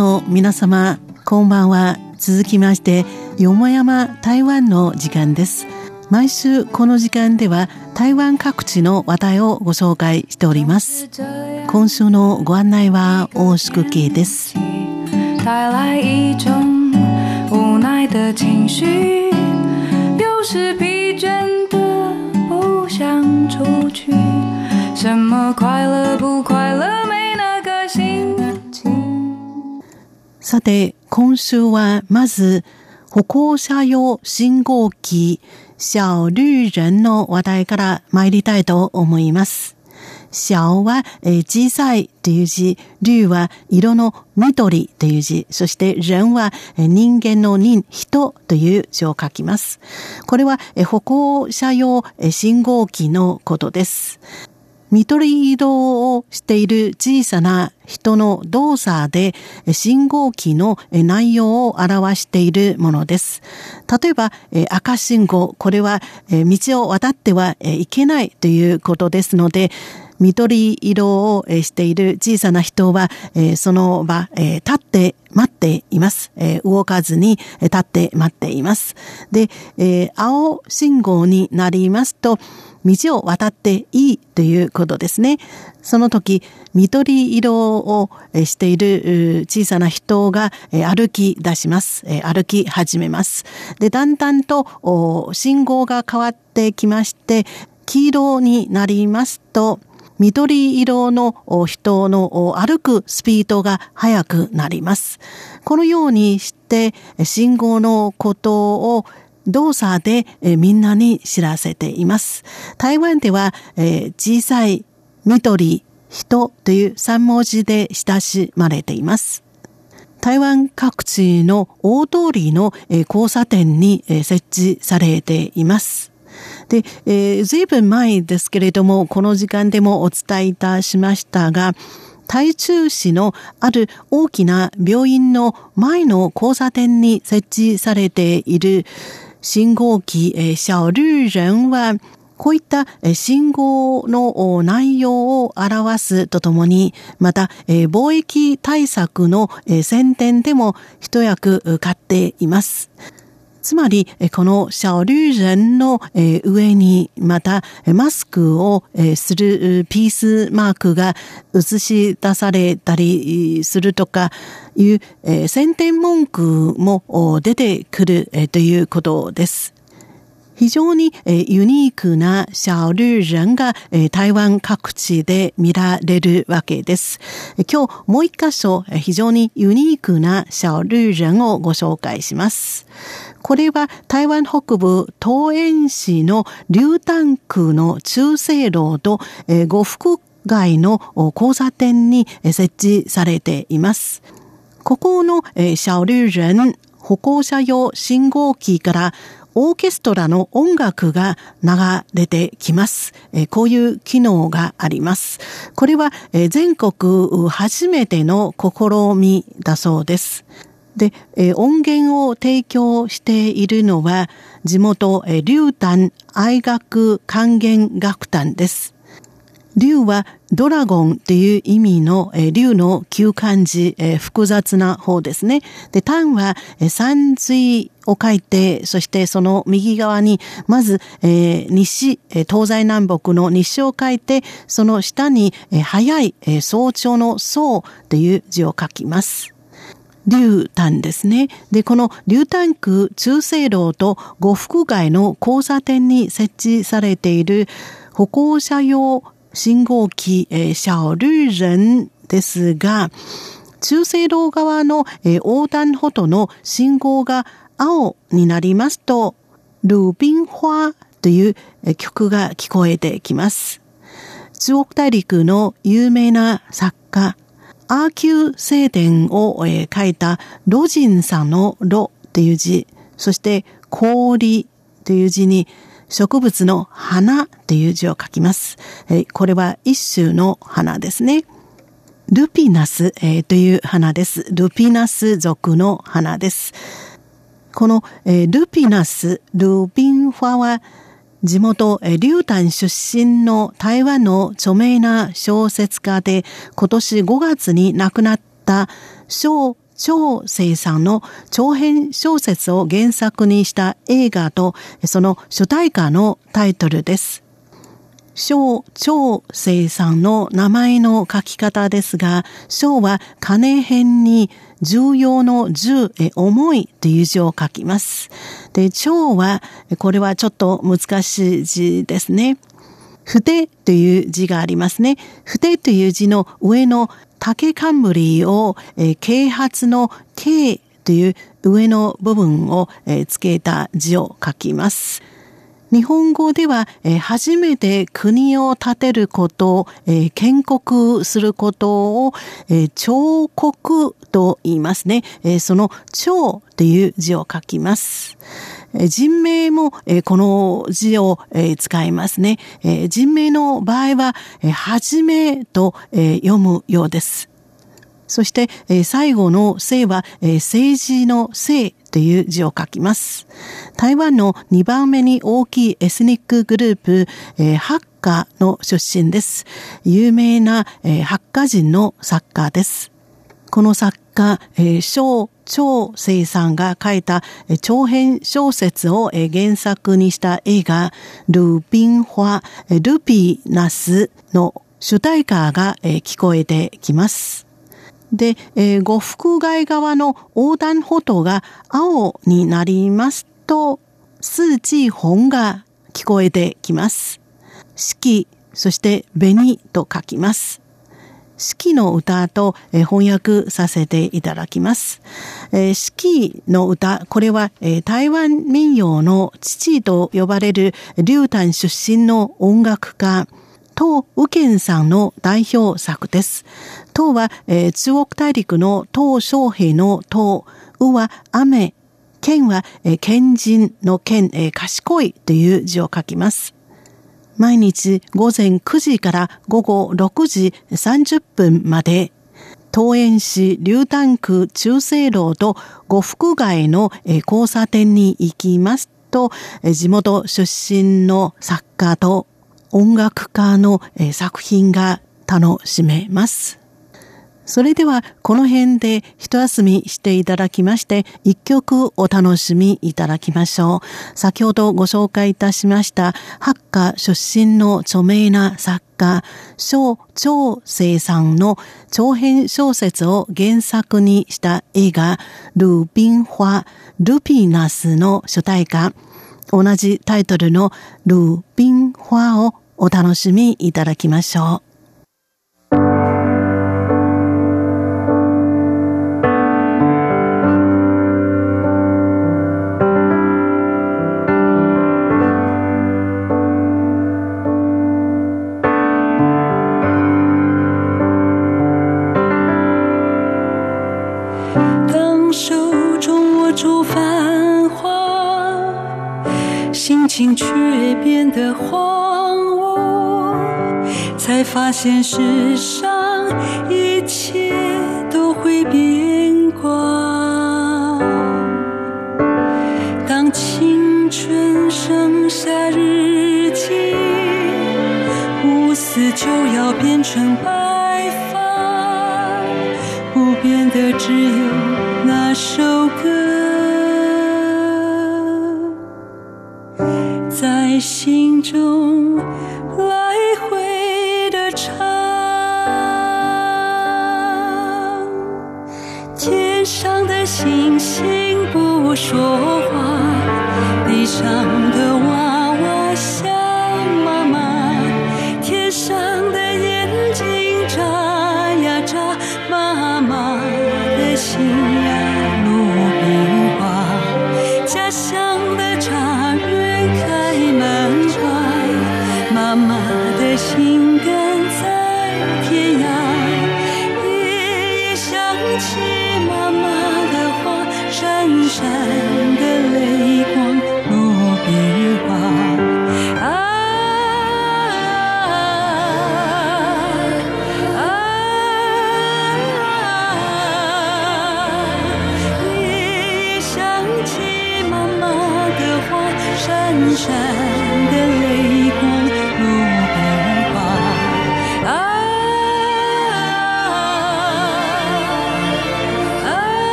の皆様、こんばんは。続きまして、よもやま台湾の時間です。毎週この時間では台湾各地の話題をご紹介しております。今週のご案内は大宿慶です。带来一种无奈的情绪，有时疲倦的不想出去，什么快乐不快乐？さて、今週はまず歩行者用信号機小绿人の話題から参りたいと思います。小は、え小さいという字、竜は色の緑という字、そして人は、え人間の人、人という字を書きます。これは、え歩行者用、信号機のことです。緑色をしている小さな人の動作で信号機の内容を表しているものです。例えば赤信号、これは道を渡ってはいけないということですので、緑色をしている小さな人は、その場、立って待っています。動かずに立って待っています。で、青信号になりますと、道を渡っていいということですね。その時、緑色をしている小さな人が歩き出します。歩き始めます。で、だんだんと信号が変わってきまして、黄色になりますと、緑色の人の歩くスピードが速くなります。このようにして信号のことを動作でえみんなに知らせています。台湾ではえ小さい緑、人という3文字で親しまれています。台湾各地の大通りの交差点に設置されています。で、えー、随分前ですけれども、この時間でもお伝えいたしましたが、台中市のある大きな病院の前の交差点に設置されている信号機、えー、小绿人は、こういった信号の内容を表すとともに、また貿易対策の宣伝でも一役買っています。つまり、このシャオリュー人の上にまたマスクをするピースマークが映し出されたりするとかいう宣伝文句も出てくるということです。非常にユニークな小绿人が台湾各地で見られるわけです。今日もう一箇所非常にユニークな小绿人をご紹介します。これは台湾北部東園市の竜丹区の中西路と呉服街の交差点に設置されています。ここの小绿人歩行者用信号機からオーケストラの音楽が流れてきます。こういう機能があります。これは全国初めての試みだそうです。で、音源を提供しているのは地元、竜丹愛楽管弦楽団です。竜はドラゴンという意味の竜の旧漢字、え複雑な方ですね。で、丹はえ山水を書いて、そしてその右側に、まず、え西、え東西南北の西を書いて、その下に、え早い、え早朝の早という字を書きます。竜丹ですね。で、この竜丹区中西路と呉服街の交差点に設置されている歩行者用信号機、えー、小绿人ですが、中西道側の、えー、横断歩道の信号が青になりますと、ルービン花という曲が聞こえてきます。中国大陸の有名な作家、アーキュー聖典を、えー、書いたロジンさんのロという字、そして氷という字に植物の花という字を書きます。これは一種の花ですね。ルピナス、という花です。ルピナス属の花です。この、ルピナス、ルビンファは地元、リタン出身の台湾の著名な小説家で今年5月に亡くなった小張生さんの長編小説を原作にした映画とその主題歌のタイトルです。小長生さんの名前の書き方ですが、小は金編に重要の重、重いという字を書きます。で、長は、これはちょっと難しい字ですね。筆という字がありますね。筆という字の上の竹冠を、えー、啓発の啓という上の部分を、えー、つけた字を書きます。日本語では、えー、初めて国を建てることを、えー、建国することを、えー、彫刻と言いますね。えー、その彫という字を書きます。人名もこの字を使いますね。人名の場合は、はじめと読むようです。そして、最後の生は、政治の生という字を書きます。台湾の2番目に大きいエスニックグループ、ハッカの出身です。有名な、ハッカ人の作家です。この作家、小張生さんが書いた長編小説を原作にした映画、ルビン花、ルピナスの主題歌が聞こえてきます。で、呉服街側の横断歩道が青になりますと、四季本が聞こえてきます。四季、そして紅と書きます。四季の歌と翻訳させていただきます。四季の歌、これは台湾民謡の父と呼ばれる竜丹出身の音楽家、唐右健さんの代表作です。唐は、中国大陸の唐小平の唐、うは雨、剣は、賢人の剣、賢いという字を書きます。毎日午前9時から午後6時30分まで、東園市竜丹区中西楼と呉服街の交差点に行きますと、地元出身の作家と音楽家の作品が楽しめます。それではこの辺で一休みしていただきまして一曲お楽しみいただきましょう。先ほどご紹介いたしましたハッカ出身の著名な作家小長生さんの長編小説を原作にした映画ルビン花ルピナスの主題歌同じタイトルのルビン花をお楽しみいただきましょう。现世上一切都会变光。当青春剩下日记，乌丝就要变成白发，不变的只有那首歌，闪闪的泪光，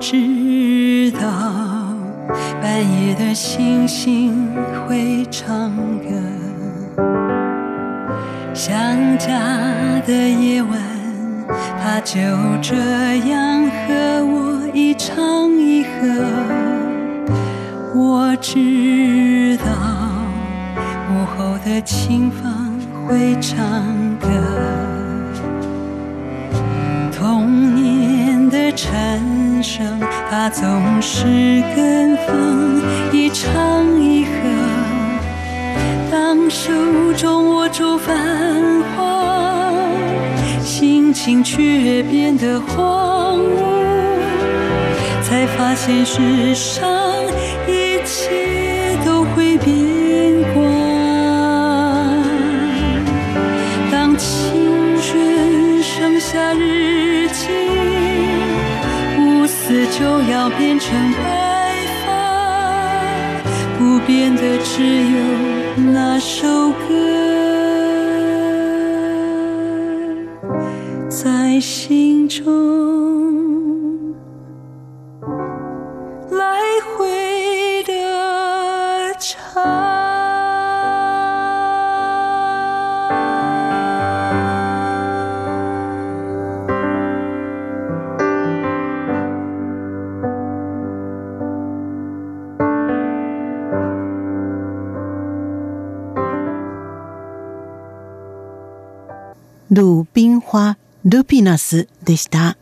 知道半夜的星星会唱歌，想家的夜晚，它就这样和我一唱一和。我知道午后的清风会唱歌。蝉声，它总是跟风一唱一和。当手中握住繁华，心情却变得荒芜，才发现世上一切要变成白发，不变的只有那首歌，在心中ルピナスでした。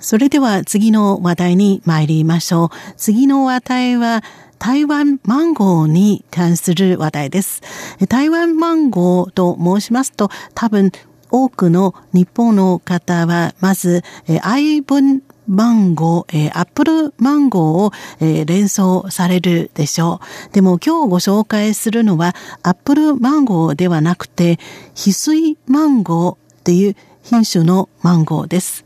それでは次の話題に参りましょう。次の話題は台湾マンゴーに関する話題です。台湾マンゴーと申しますと多分多くの日本の方はまずえー愛文マンゴー、えーアップルマンゴーを、えー連想されるでしょう。でも今日ご紹介するのはアップルマンゴーではなくて、翡翠マンゴーっていう品種のマンゴーです。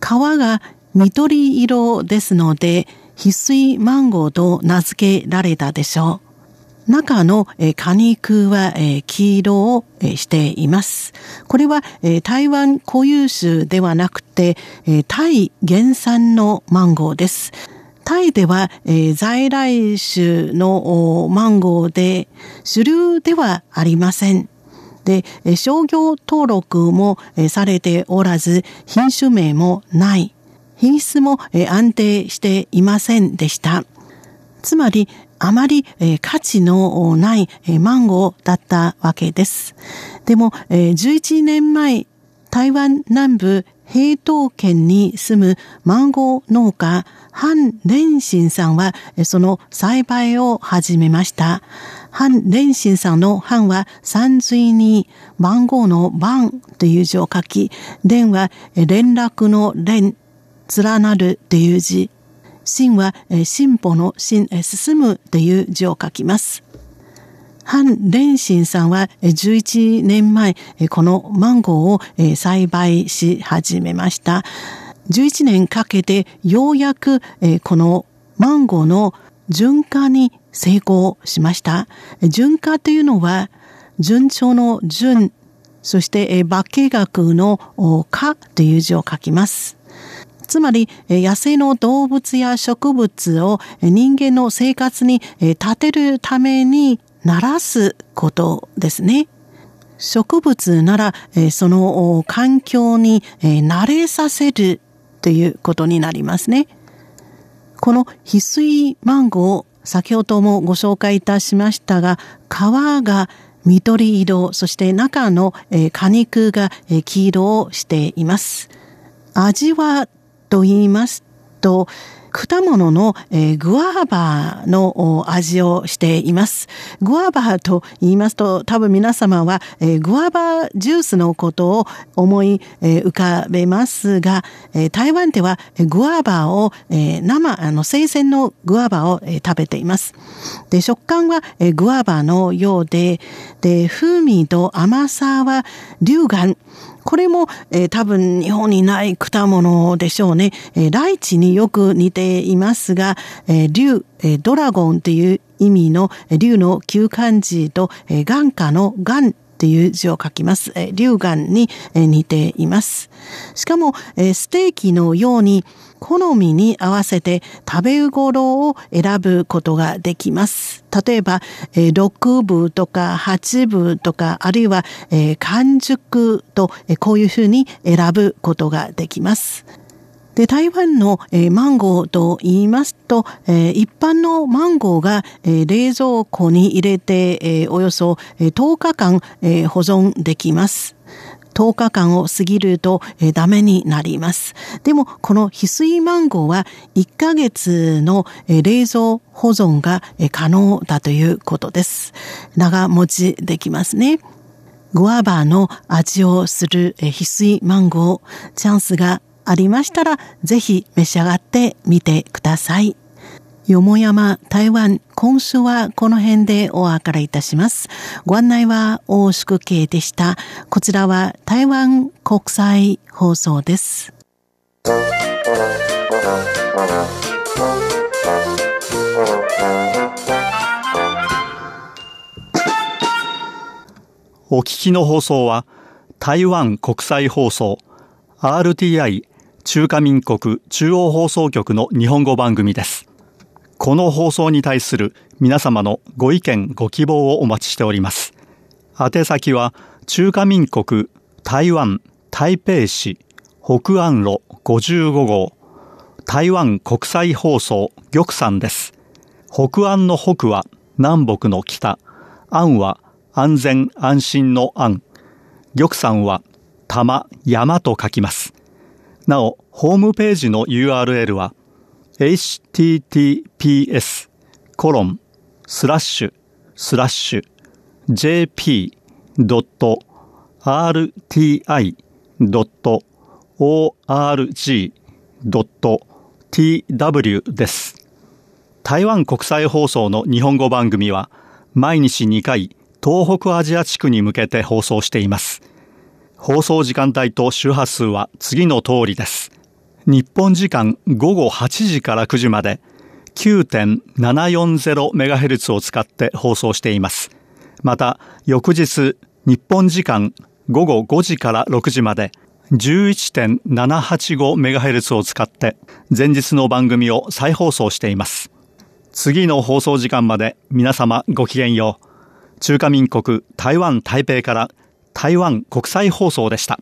皮が緑色ですので、翡翠マンゴーと名付けられたでしょう。中の果肉は黄色をしています。これは台湾固有種ではなくて、タイ原産のマンゴーです。タイでは、在来種のマンゴーで主流ではありません。で、商業登録もされておらず、品種名もない。品質も安定していませんでした。つまり、あまり価値のないマンゴーだったわけです。でも、11年前、台湾南部平東県に住むマンゴー農家、ハン・レンシンさんは、その栽培を始めました。ハン・レンシンさんのハンは山水にマンゴーのバンという字を書き、レンは連絡の連、連なるという字、進は進歩の進、進むという字を書きます。ハン・レンシンさんは11年前、このマンゴーを栽培し始めました。11年かけてようやくこのマンゴーの純化に成功しました。えー純化というのは順調の順、そしてえー化学の化という字を書きます。つまり、野生の動物や植物を人間の生活に立てるためにならすことですね。植物なら、その環境に慣れさせるということになりますね。この翡翠マンゴー、先ほどもご紹介いたしましたが、皮が緑色、そして中の果肉が黄色をしています。味はと言いますと、果物の、えーグアバの味をしています。グアバと言いますと、多分皆様は、えーグアバジュースのことを思い、えー浮かべますが、え台湾ではえグアバを、え生、あの、生鮮のグアバを、え食べています。で、食感は、えーグアバのようで、で、風味と甘さは龍眼、これも、えー、多分日本にない果物でしょうね。えー、ライチによく似ていますが、えー、竜、え、ドラゴンという意味の竜の旧漢字と、えー、眼下の眼っていう字を書きます。えー、竜眼に、えー、似ています。しかも、えー、ステーキのように好みに合わせて食べ頃を選ぶことができます。例えば、えー、6部とか8部とか、あるいは、えー、完熟と、えー、こういうふうに選ぶことができます。で、台湾の、えー、マンゴーと言いますと、えー、一般のマンゴーが、えー、冷蔵庫に入れて、え、およそ、10日間、え、保存できます。10日間を過ぎると、えー、ダメになります。でも、この翡翠マンゴーは1ヶ月の、え、冷蔵保存が、え、可能だということです。長持ちできますね。グアバの味をする翡翠マンゴー、チャンスがありましたら、ぜひ召し上がってみてください。よもやま台湾、今週はこの辺でお別れいたします。ご案内は大宿慶でした。こちらは台湾国際放送です。お聞きの放送は台湾国際放送 RTI 中華民国中央放送局の日本語番組です。この放送に対する皆様のご意見ご希望をお待ちしております。宛先は中華民国台湾台北市北安路55号台湾国際放送玉山です。北安の北は南北の北、安は安全安心の安、玉山は玉山と書きます。なお、ホームページの URL は https コロンスラッシュスラッシュ jp.rti.org.tw です。台湾国際放送の日本語番組は毎日2回東北アジア地区に向けて放送しています。放送時間帯と周波数は次の通りです。日本時間午後8時から9時まで 9.740MHz を使って放送しています。また、翌日日本時間午後5時から6時まで 11.785MHz を使って前日の番組を再放送しています。次の放送時間まで皆様ごきげんよう。中華民国台湾台北から台湾国際放送でした。